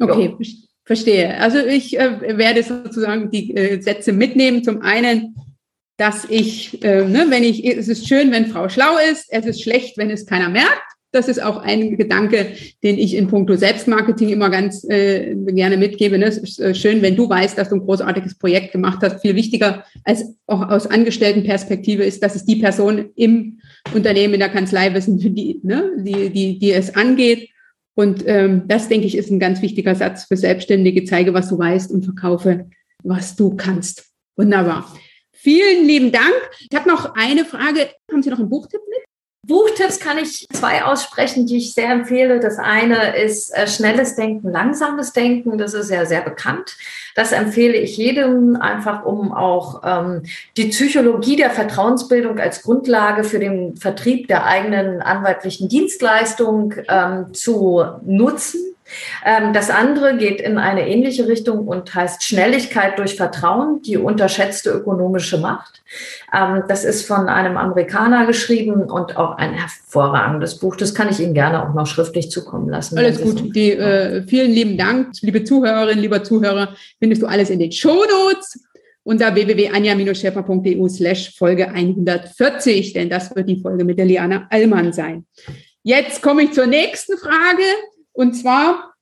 Okay, jo. verstehe. Also ich äh, werde sozusagen die äh, Sätze mitnehmen. Zum einen, dass ich, äh, ne, wenn ich, es ist schön, wenn Frau schlau ist, es ist schlecht, wenn es keiner merkt. Das ist auch ein Gedanke, den ich in puncto Selbstmarketing immer ganz äh, gerne mitgebe. Ne? Es ist äh, schön, wenn du weißt, dass du ein großartiges Projekt gemacht hast. Viel wichtiger als auch aus Angestelltenperspektive ist, dass es die Person im Unternehmen, in der Kanzlei wissen, die, ne? die, die, die es angeht. Und ähm, das, denke ich, ist ein ganz wichtiger Satz für Selbstständige. Zeige, was du weißt und verkaufe, was du kannst. Wunderbar. Vielen lieben Dank. Ich habe noch eine Frage. Haben Sie noch einen Buchtipp mit? Buchtipps kann ich zwei aussprechen, die ich sehr empfehle. Das eine ist äh, schnelles Denken, langsames Denken. Das ist ja sehr bekannt. Das empfehle ich jedem einfach, um auch ähm, die Psychologie der Vertrauensbildung als Grundlage für den Vertrieb der eigenen anwaltlichen Dienstleistung ähm, zu nutzen. Ähm, das andere geht in eine ähnliche Richtung und heißt Schnelligkeit durch Vertrauen, die unterschätzte ökonomische Macht. Ähm, das ist von einem Amerikaner geschrieben und auch ein hervorragendes Buch. Das kann ich Ihnen gerne auch noch schriftlich zukommen lassen. Alles gut. Die, äh, vielen lieben Dank, liebe Zuhörerinnen, lieber Zuhörer. Findest du alles in den Show Notes unter www.anja-schäfer.eu slash Folge 140, denn das wird die Folge mit der Liana Allmann sein. Jetzt komme ich zur nächsten Frage. Und zwar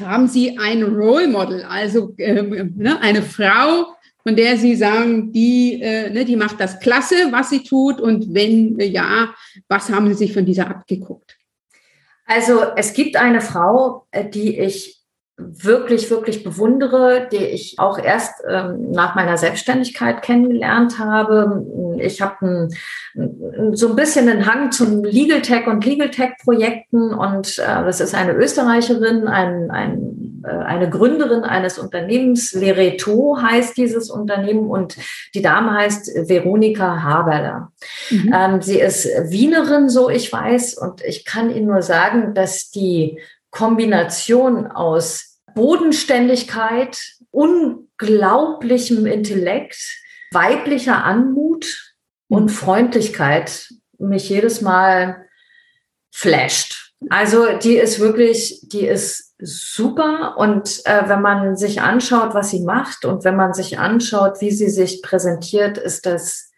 haben Sie ein Role Model, also ähm, ne, eine Frau, von der Sie sagen, die, äh, ne, die macht das klasse, was sie tut. Und wenn äh, ja, was haben Sie sich von dieser abgeguckt? Also es gibt eine Frau, äh, die ich wirklich, wirklich bewundere, die ich auch erst ähm, nach meiner Selbstständigkeit kennengelernt habe. Ich habe so ein bisschen einen Hang zum Legal Tech und Legal Tech Projekten und äh, das ist eine Österreicherin, ein, ein, äh, eine Gründerin eines Unternehmens, Lereto heißt dieses Unternehmen und die Dame heißt Veronika Haberler. Mhm. Ähm, sie ist Wienerin, so ich weiß, und ich kann Ihnen nur sagen, dass die Kombination aus Bodenständigkeit, unglaublichem Intellekt, weiblicher Anmut und Freundlichkeit mich jedes Mal flasht. Also die ist wirklich, die ist super und äh, wenn man sich anschaut, was sie macht und wenn man sich anschaut, wie sie sich präsentiert, ist das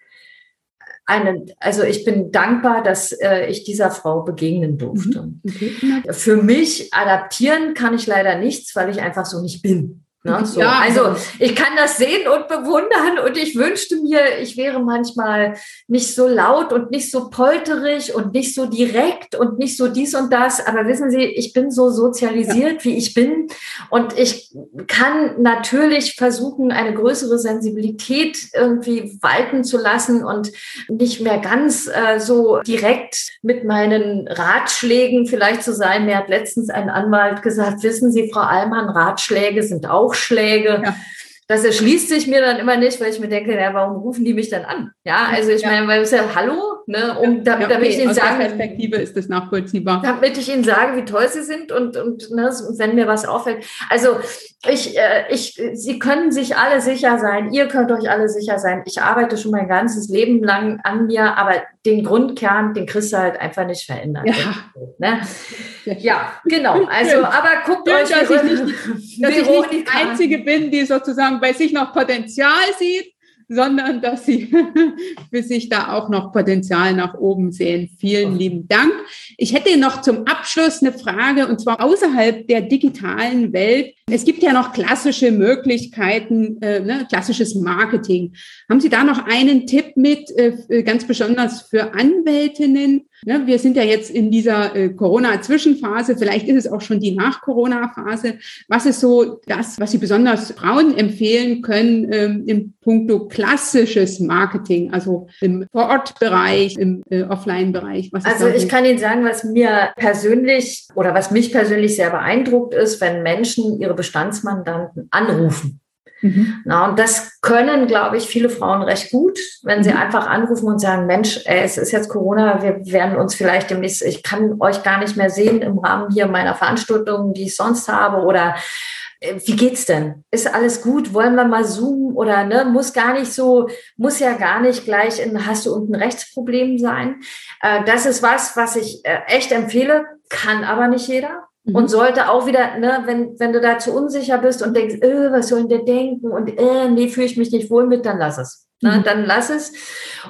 eine, also ich bin dankbar, dass äh, ich dieser Frau begegnen durfte. Mhm. Okay. Für mich adaptieren kann ich leider nichts, weil ich einfach so nicht bin. Ne? So. Ja, also, also ich kann das sehen und bewundern und ich wünschte mir, ich wäre manchmal nicht so laut und nicht so polterig und nicht so direkt und nicht so dies und das. Aber wissen Sie, ich bin so sozialisiert, wie ich bin und ich kann natürlich versuchen, eine größere Sensibilität irgendwie walten zu lassen und nicht mehr ganz äh, so direkt mit meinen Ratschlägen vielleicht zu sein. Mir hat letztens ein Anwalt gesagt, wissen Sie, Frau Allmann, Ratschläge sind auch Aufschläge. Ja. Das erschließt sich mir dann immer nicht, weil ich mir denke, ja, warum rufen die mich dann an? Ja, also ich ja. meine, weil es ja, hallo, ne, um, da, ja, okay. damit ich Ihnen Aus der Perspektive ist das nachvollziehbar. Damit ich Ihnen sage, wie toll Sie sind und, und ne, wenn mir was auffällt. Also ich, äh, ich, Sie können sich alle sicher sein, ihr könnt euch alle sicher sein. Ich arbeite schon mein ganzes Leben lang an mir, aber den Grundkern, den kriegst du halt einfach nicht verändern. Ja, ne? ja genau. Also, aber guckt Schön, euch, dass, ich nicht, dass ich nicht die Einzige bin, die sozusagen bei sich noch Potenzial sieht sondern dass Sie für sich da auch noch Potenzial nach oben sehen. Vielen lieben Dank. Ich hätte noch zum Abschluss eine Frage, und zwar außerhalb der digitalen Welt. Es gibt ja noch klassische Möglichkeiten, äh, ne, klassisches Marketing. Haben Sie da noch einen Tipp mit, äh, ganz besonders für Anwältinnen? Ne, wir sind ja jetzt in dieser äh, Corona-Zwischenphase, vielleicht ist es auch schon die Nach-Corona-Phase. Was ist so das, was Sie besonders Frauen empfehlen können ähm, im puncto klassisches Marketing, also im Vorortbereich, im äh, Offline-Bereich? Also ich kann Ihnen sagen, was mir persönlich oder was mich persönlich sehr beeindruckt ist, wenn Menschen ihre Bestandsmandanten anrufen. Mhm. Na, und das können, glaube ich, viele Frauen recht gut, wenn sie mhm. einfach anrufen und sagen, Mensch, ey, es ist jetzt Corona, wir werden uns vielleicht demnächst, ich kann euch gar nicht mehr sehen im Rahmen hier meiner Veranstaltungen, die ich sonst habe oder äh, wie geht's denn? Ist alles gut? Wollen wir mal zoomen oder ne? Muss gar nicht so, muss ja gar nicht gleich in hast du unten Rechtsproblem sein. Äh, das ist was, was ich äh, echt empfehle, kann aber nicht jeder. Und mhm. sollte auch wieder, ne, wenn, wenn du da zu unsicher bist und denkst, äh, was sollen der denken und äh, nee, fühle ich mich nicht wohl mit, dann lass es. Na, mhm. dann lass es.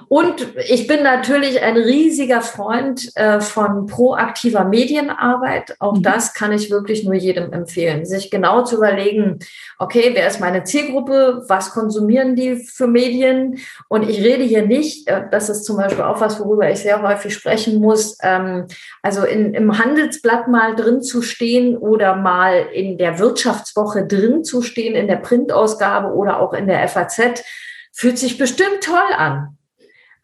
Und ich bin natürlich ein riesiger Freund äh, von proaktiver Medienarbeit. Auch mhm. das kann ich wirklich nur jedem empfehlen, sich genau zu überlegen, okay, wer ist meine Zielgruppe? Was konsumieren die für Medien? Und ich rede hier nicht, äh, das ist zum Beispiel auch was, worüber ich sehr häufig sprechen muss, ähm, also in, im Handelsblatt mal drin zu stehen oder mal in der Wirtschaftswoche drin zu stehen, in der Printausgabe oder auch in der FAZ Fühlt sich bestimmt toll an.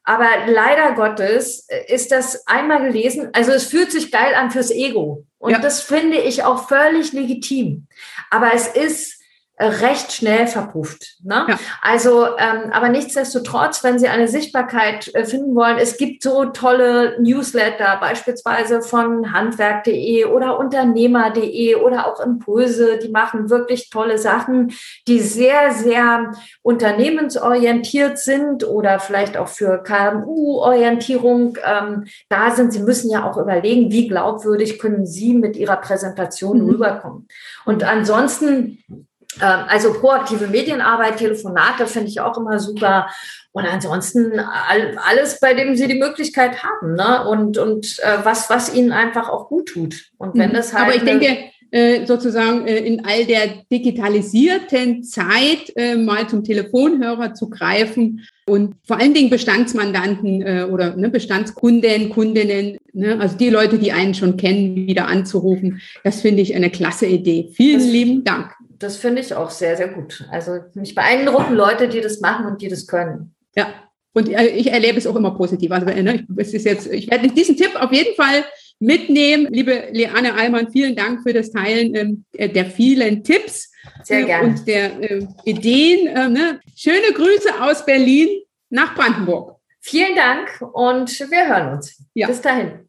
Aber leider Gottes ist das einmal gelesen. Also es fühlt sich geil an fürs Ego. Und ja. das finde ich auch völlig legitim. Aber es ist recht schnell verpufft. Ne? Ja. Also, ähm, aber nichtsdestotrotz, wenn Sie eine Sichtbarkeit äh, finden wollen, es gibt so tolle Newsletter, beispielsweise von handwerk.de oder unternehmer.de oder auch Impulse, die machen wirklich tolle Sachen, die sehr, sehr unternehmensorientiert sind oder vielleicht auch für KMU-Orientierung ähm, da sind. Sie müssen ja auch überlegen, wie glaubwürdig können Sie mit Ihrer Präsentation mhm. rüberkommen. Und ansonsten also proaktive Medienarbeit, Telefonate finde ich auch immer super. Und ansonsten alles, bei dem Sie die Möglichkeit haben, ne? Und, und äh, was, was Ihnen einfach auch gut tut. Und wenn mhm. das halt. Aber ich denke, äh, sozusagen äh, in all der digitalisierten Zeit mal zum Telefonhörer zu greifen und vor allen Dingen Bestandsmandanten oder ne, Bestandskunden, Kundinnen, ne, also die Leute, die einen schon kennen, wieder anzurufen. Das finde ich eine klasse Idee. Vielen das lieben Dank. Das finde ich auch sehr, sehr gut. Also mich beeindrucken Leute, die das machen und die das können. Ja, und äh, ich erlebe es auch immer positiv. Also ne, es ist jetzt, ich werde diesen Tipp auf jeden Fall mitnehmen. Liebe Leanne Allmann, vielen Dank für das Teilen ähm, äh, der vielen Tipps Sehr gerne. und der äh, Ideen. Äh, ne? Schöne Grüße aus Berlin nach Brandenburg. Vielen Dank und wir hören uns. Ja. Bis dahin.